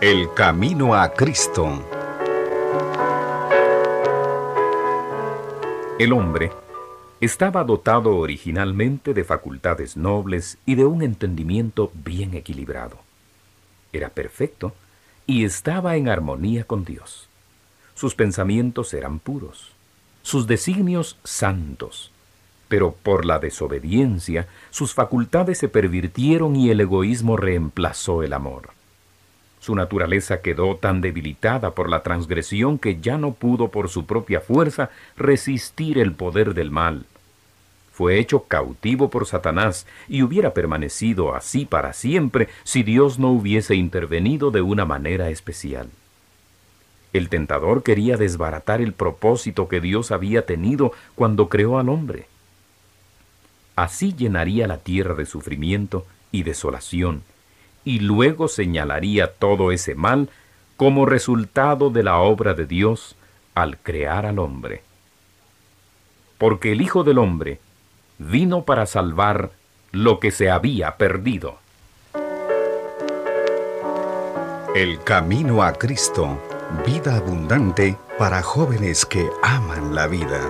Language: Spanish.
El camino a Cristo. El hombre estaba dotado originalmente de facultades nobles y de un entendimiento bien equilibrado. Era perfecto y estaba en armonía con Dios. Sus pensamientos eran puros, sus designios santos, pero por la desobediencia sus facultades se pervirtieron y el egoísmo reemplazó el amor. Su naturaleza quedó tan debilitada por la transgresión que ya no pudo por su propia fuerza resistir el poder del mal. Fue hecho cautivo por Satanás y hubiera permanecido así para siempre si Dios no hubiese intervenido de una manera especial. El tentador quería desbaratar el propósito que Dios había tenido cuando creó al hombre. Así llenaría la tierra de sufrimiento y desolación, y luego señalaría todo ese mal como resultado de la obra de Dios al crear al hombre. Porque el Hijo del Hombre vino para salvar lo que se había perdido. El camino a Cristo, vida abundante para jóvenes que aman la vida.